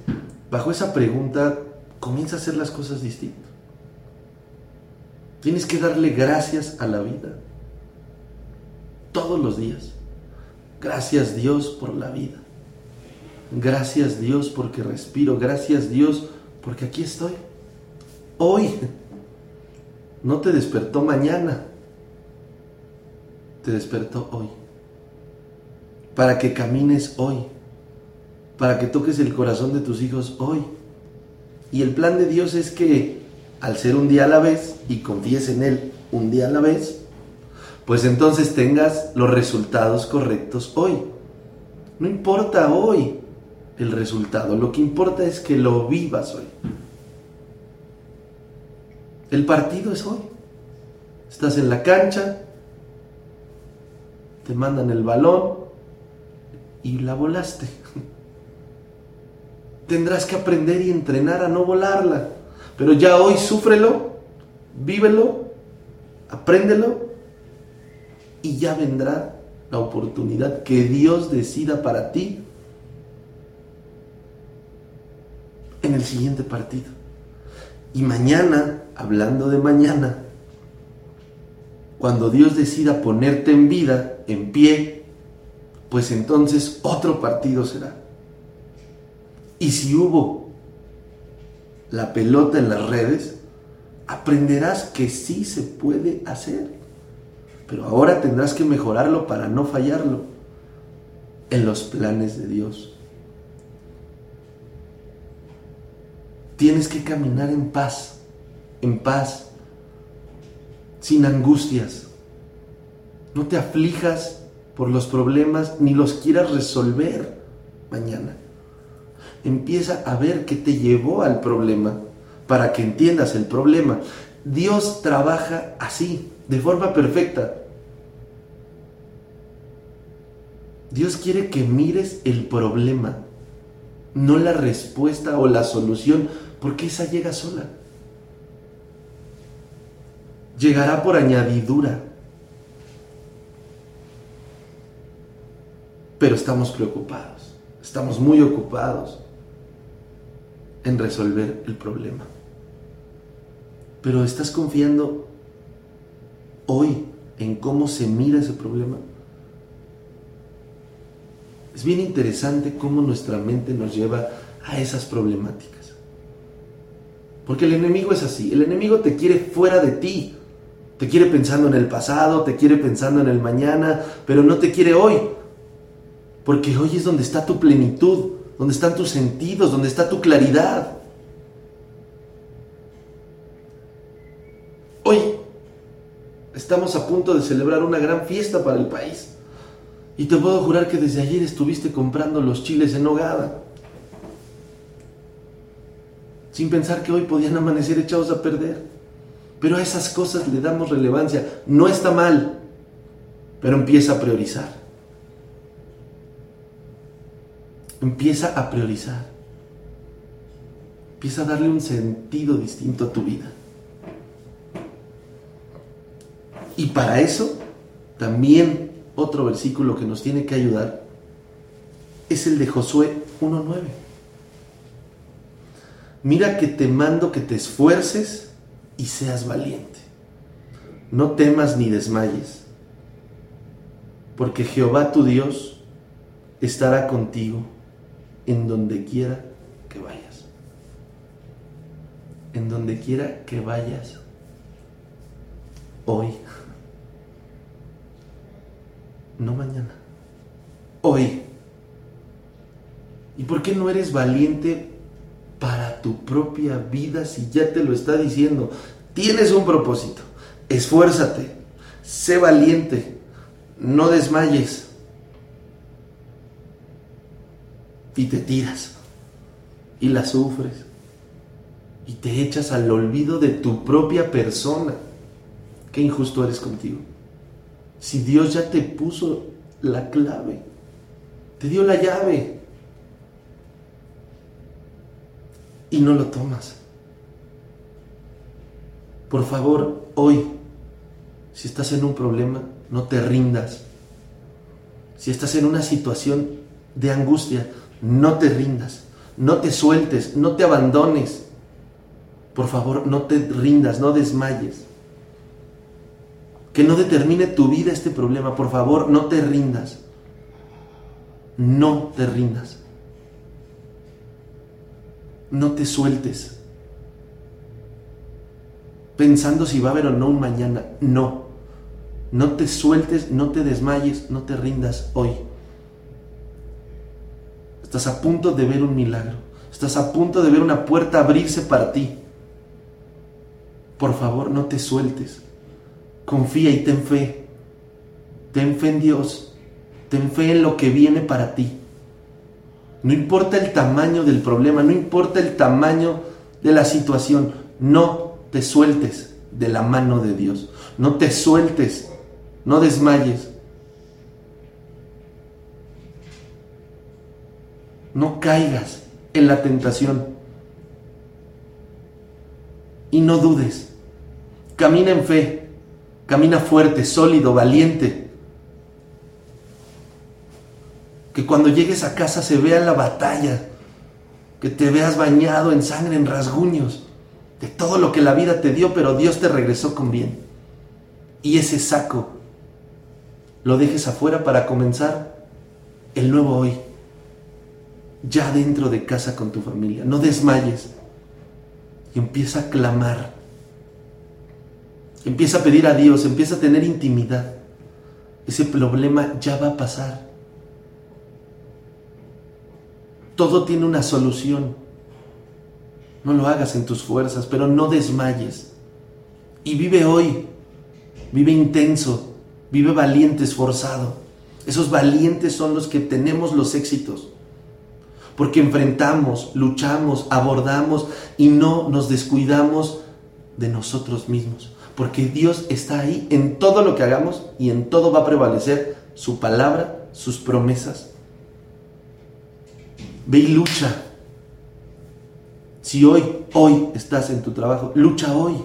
bajo esa pregunta comienza a hacer las cosas distintas. Tienes que darle gracias a la vida. Todos los días. Gracias Dios por la vida. Gracias Dios porque respiro. Gracias Dios porque aquí estoy. Hoy. No te despertó mañana. Te despertó hoy. Para que camines hoy para que toques el corazón de tus hijos hoy. Y el plan de Dios es que al ser un día a la vez y confíes en Él un día a la vez, pues entonces tengas los resultados correctos hoy. No importa hoy el resultado, lo que importa es que lo vivas hoy. El partido es hoy. Estás en la cancha, te mandan el balón y la volaste tendrás que aprender y entrenar a no volarla. Pero ya hoy súfrelo, vívelo, apréndelo y ya vendrá la oportunidad que Dios decida para ti en el siguiente partido. Y mañana, hablando de mañana, cuando Dios decida ponerte en vida, en pie, pues entonces otro partido será. Y si hubo la pelota en las redes, aprenderás que sí se puede hacer. Pero ahora tendrás que mejorarlo para no fallarlo en los planes de Dios. Tienes que caminar en paz, en paz, sin angustias, No te aflijas por los problemas ni los quieras resolver mañana. Empieza a ver qué te llevó al problema para que entiendas el problema. Dios trabaja así, de forma perfecta. Dios quiere que mires el problema, no la respuesta o la solución, porque esa llega sola. Llegará por añadidura. Pero estamos preocupados, estamos muy ocupados en resolver el problema. Pero ¿estás confiando hoy en cómo se mira ese problema? Es bien interesante cómo nuestra mente nos lleva a esas problemáticas. Porque el enemigo es así, el enemigo te quiere fuera de ti. Te quiere pensando en el pasado, te quiere pensando en el mañana, pero no te quiere hoy. Porque hoy es donde está tu plenitud, donde están tus sentidos, donde está tu claridad. Hoy estamos a punto de celebrar una gran fiesta para el país. Y te puedo jurar que desde ayer estuviste comprando los chiles en hogada. Sin pensar que hoy podían amanecer echados a perder. Pero a esas cosas le damos relevancia. No está mal, pero empieza a priorizar. Empieza a priorizar. Empieza a darle un sentido distinto a tu vida. Y para eso, también otro versículo que nos tiene que ayudar es el de Josué 1.9. Mira que te mando que te esfuerces y seas valiente. No temas ni desmayes, porque Jehová tu Dios estará contigo en donde quiera que vayas. En donde quiera que vayas hoy no mañana, hoy. ¿Y por qué no eres valiente para tu propia vida si ya te lo está diciendo? Tienes un propósito, esfuérzate, sé valiente, no desmayes. Y te tiras y la sufres y te echas al olvido de tu propia persona. Qué injusto eres contigo. Si Dios ya te puso la clave, te dio la llave y no lo tomas. Por favor, hoy, si estás en un problema, no te rindas. Si estás en una situación de angustia, no te rindas, no te sueltes, no te abandones. Por favor, no te rindas, no desmayes que no determine tu vida este problema. Por favor, no te rindas. No te rindas. No te sueltes. Pensando si va a haber o no un mañana. No. No te sueltes, no te desmayes, no te rindas hoy. Estás a punto de ver un milagro. Estás a punto de ver una puerta abrirse para ti. Por favor, no te sueltes. Confía y ten fe. Ten fe en Dios. Ten fe en lo que viene para ti. No importa el tamaño del problema, no importa el tamaño de la situación, no te sueltes de la mano de Dios. No te sueltes, no desmayes. No caigas en la tentación. Y no dudes. Camina en fe. Camina fuerte, sólido, valiente. Que cuando llegues a casa se vea la batalla. Que te veas bañado en sangre, en rasguños. De todo lo que la vida te dio, pero Dios te regresó con bien. Y ese saco lo dejes afuera para comenzar el nuevo hoy. Ya dentro de casa con tu familia. No desmayes. Y empieza a clamar Empieza a pedir a Dios, empieza a tener intimidad. Ese problema ya va a pasar. Todo tiene una solución. No lo hagas en tus fuerzas, pero no desmayes. Y vive hoy. Vive intenso. Vive valiente, esforzado. Esos valientes son los que tenemos los éxitos. Porque enfrentamos, luchamos, abordamos y no nos descuidamos de nosotros mismos. Porque Dios está ahí en todo lo que hagamos y en todo va a prevalecer su palabra, sus promesas. Ve y lucha. Si hoy, hoy estás en tu trabajo, lucha hoy.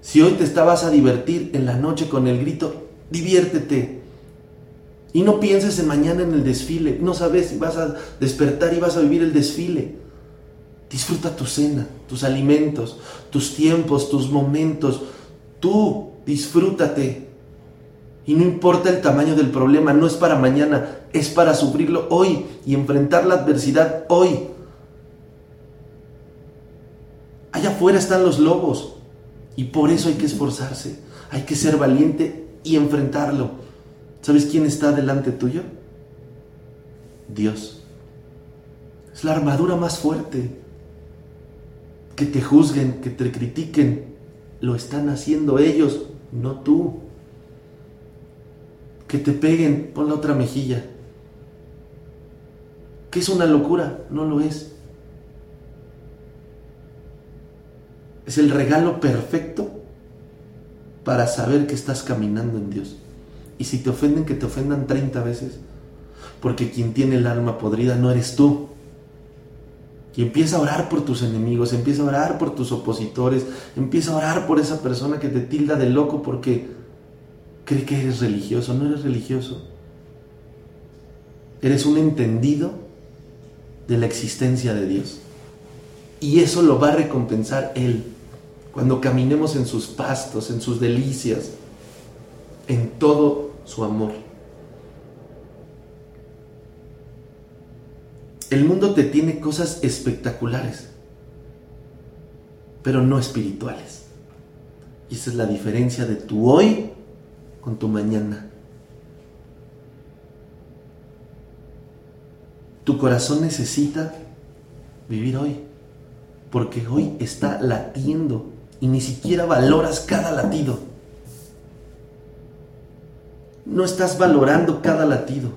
Si hoy te estabas a divertir en la noche con el grito, diviértete. Y no pienses en mañana en el desfile. No sabes si vas a despertar y vas a vivir el desfile. Disfruta tu cena, tus alimentos, tus tiempos, tus momentos. Tú disfrútate. Y no importa el tamaño del problema, no es para mañana, es para sufrirlo hoy y enfrentar la adversidad hoy. Allá afuera están los lobos, y por eso hay que esforzarse, hay que ser valiente y enfrentarlo. ¿Sabes quién está delante tuyo? Dios. Es la armadura más fuerte. Que te juzguen, que te critiquen, lo están haciendo ellos, no tú. Que te peguen, pon la otra mejilla. Que es una locura, no lo es. Es el regalo perfecto para saber que estás caminando en Dios. Y si te ofenden, que te ofendan 30 veces. Porque quien tiene el alma podrida no eres tú. Y empieza a orar por tus enemigos, empieza a orar por tus opositores, empieza a orar por esa persona que te tilda de loco porque cree que eres religioso. No eres religioso. Eres un entendido de la existencia de Dios. Y eso lo va a recompensar Él cuando caminemos en sus pastos, en sus delicias, en todo su amor. El mundo te tiene cosas espectaculares, pero no espirituales. Y esa es la diferencia de tu hoy con tu mañana. Tu corazón necesita vivir hoy, porque hoy está latiendo y ni siquiera valoras cada latido. No estás valorando cada latido.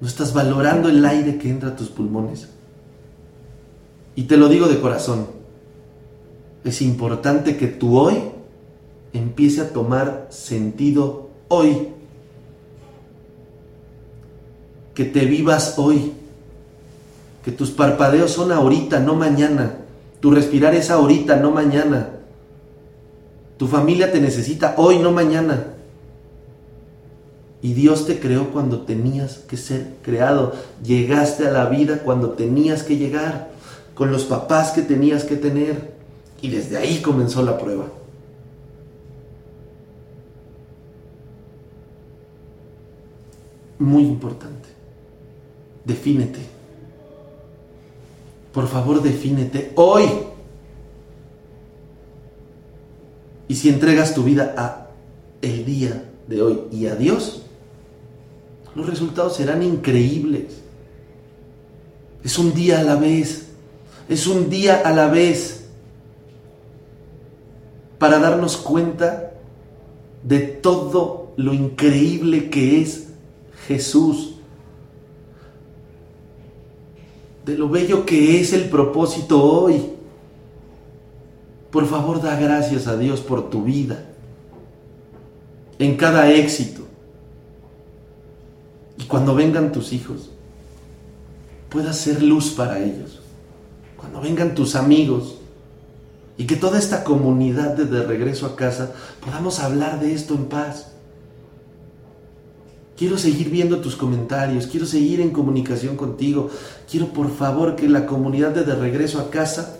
No estás valorando el aire que entra a tus pulmones. Y te lo digo de corazón. Es importante que tu hoy empiece a tomar sentido hoy. Que te vivas hoy. Que tus parpadeos son ahorita, no mañana. Tu respirar es ahorita, no mañana. Tu familia te necesita hoy, no mañana. Y Dios te creó cuando tenías que ser creado. Llegaste a la vida cuando tenías que llegar, con los papás que tenías que tener. Y desde ahí comenzó la prueba. Muy importante. Defínete. Por favor, defínete hoy. Y si entregas tu vida a el día de hoy y a Dios, los resultados serán increíbles. Es un día a la vez. Es un día a la vez para darnos cuenta de todo lo increíble que es Jesús de lo bello que es el propósito hoy. Por favor, da gracias a Dios por tu vida, en cada éxito. Y cuando vengan tus hijos, puedas ser luz para ellos. Cuando vengan tus amigos, y que toda esta comunidad de, de regreso a casa podamos hablar de esto en paz. Quiero seguir viendo tus comentarios, quiero seguir en comunicación contigo. Quiero por favor que la comunidad de, de regreso a casa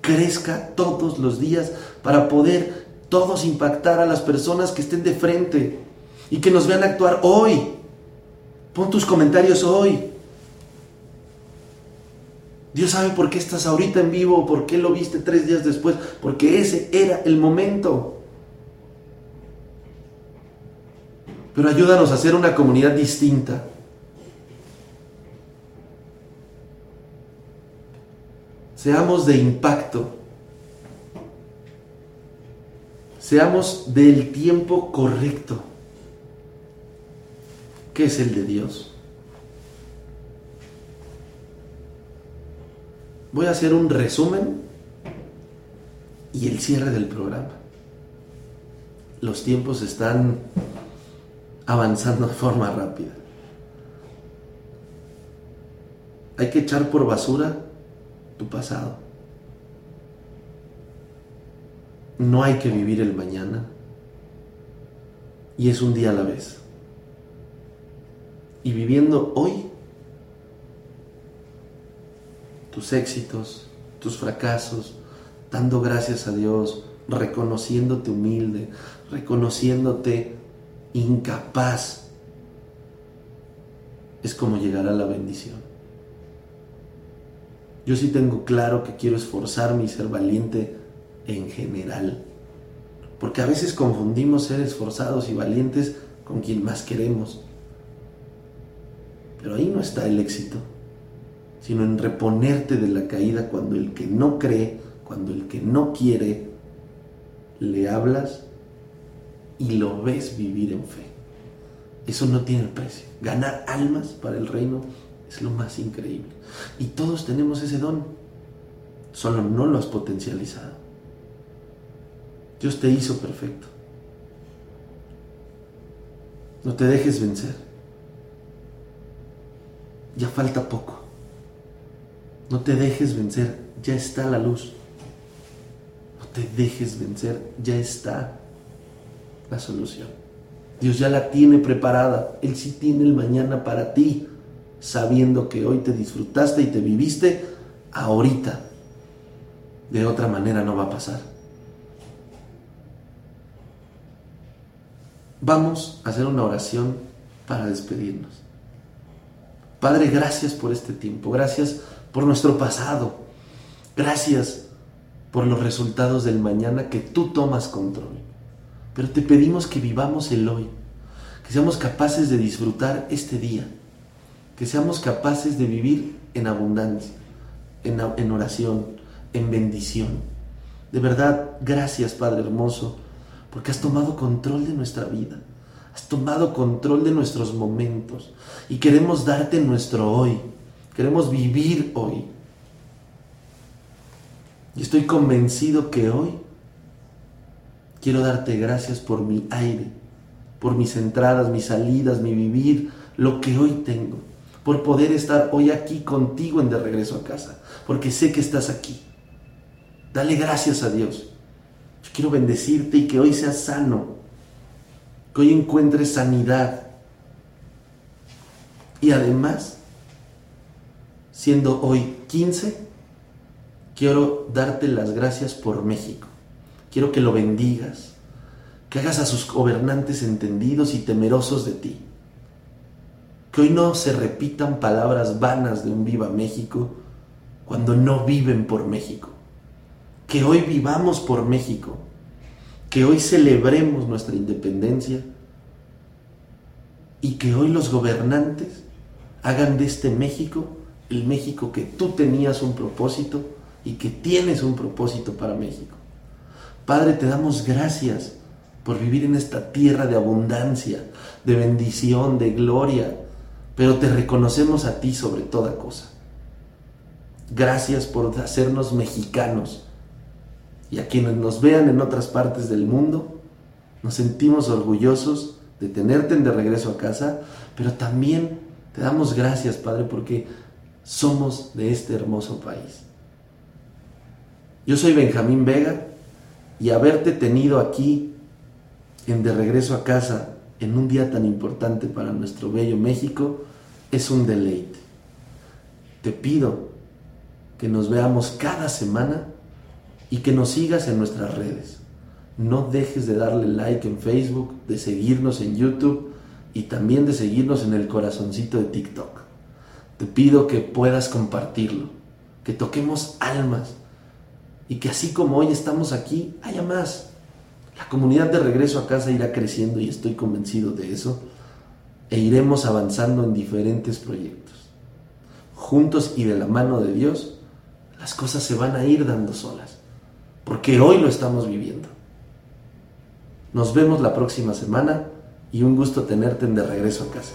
crezca todos los días para poder todos impactar a las personas que estén de frente y que nos vean actuar hoy. Pon tus comentarios hoy. Dios sabe por qué estás ahorita en vivo, por qué lo viste tres días después, porque ese era el momento. pero ayúdanos a ser una comunidad distinta. Seamos de impacto. Seamos del tiempo correcto. ¿Qué es el de Dios? Voy a hacer un resumen y el cierre del programa. Los tiempos están avanzando de forma rápida. Hay que echar por basura tu pasado. No hay que vivir el mañana. Y es un día a la vez. Y viviendo hoy, tus éxitos, tus fracasos, dando gracias a Dios, reconociéndote humilde, reconociéndote incapaz, es como llegará la bendición. Yo sí tengo claro que quiero esforzarme y ser valiente en general. Porque a veces confundimos ser esforzados y valientes con quien más queremos. Pero ahí no está el éxito, sino en reponerte de la caída cuando el que no cree, cuando el que no quiere, le hablas y lo ves vivir en fe. Eso no tiene precio. Ganar almas para el reino es lo más increíble. Y todos tenemos ese don, solo no lo has potencializado. Dios te hizo perfecto. No te dejes vencer. Ya falta poco. No te dejes vencer. Ya está la luz. No te dejes vencer. Ya está la solución. Dios ya la tiene preparada. Él sí tiene el mañana para ti, sabiendo que hoy te disfrutaste y te viviste ahorita. De otra manera no va a pasar. Vamos a hacer una oración para despedirnos. Padre, gracias por este tiempo, gracias por nuestro pasado, gracias por los resultados del mañana que tú tomas control. Pero te pedimos que vivamos el hoy, que seamos capaces de disfrutar este día, que seamos capaces de vivir en abundancia, en, en oración, en bendición. De verdad, gracias Padre hermoso porque has tomado control de nuestra vida, has tomado control de nuestros momentos y queremos darte nuestro hoy, queremos vivir hoy. Y estoy convencido que hoy quiero darte gracias por mi aire, por mis entradas, mis salidas, mi vivir, lo que hoy tengo, por poder estar hoy aquí contigo en de regreso a casa, porque sé que estás aquí. Dale gracias a Dios yo quiero bendecirte y que hoy seas sano, que hoy encuentres sanidad. Y además, siendo hoy 15, quiero darte las gracias por México. Quiero que lo bendigas, que hagas a sus gobernantes entendidos y temerosos de ti. Que hoy no se repitan palabras vanas de un viva México cuando no viven por México que hoy vivamos por México, que hoy celebremos nuestra independencia y que hoy los gobernantes hagan de este México el México que tú tenías un propósito y que tienes un propósito para México. Padre, te damos gracias por vivir en esta tierra de abundancia, de bendición, de gloria, pero te reconocemos a ti sobre toda cosa. Gracias por hacernos mexicanos, y a quienes nos vean en otras partes del mundo, nos sentimos orgullosos de tenerte de regreso a casa, pero también te damos gracias, Padre, porque somos de este hermoso país. Yo soy Benjamín Vega y haberte tenido aquí en de regreso a casa en un día tan importante para nuestro bello México es un deleite. Te pido que nos veamos cada semana y que nos sigas en nuestras redes. No dejes de darle like en Facebook, de seguirnos en YouTube y también de seguirnos en el corazoncito de TikTok. Te pido que puedas compartirlo, que toquemos almas y que así como hoy estamos aquí, haya más. La comunidad de regreso a casa irá creciendo y estoy convencido de eso e iremos avanzando en diferentes proyectos. Juntos y de la mano de Dios, las cosas se van a ir dando solas porque hoy lo estamos viviendo. Nos vemos la próxima semana y un gusto tenerte en de regreso a casa.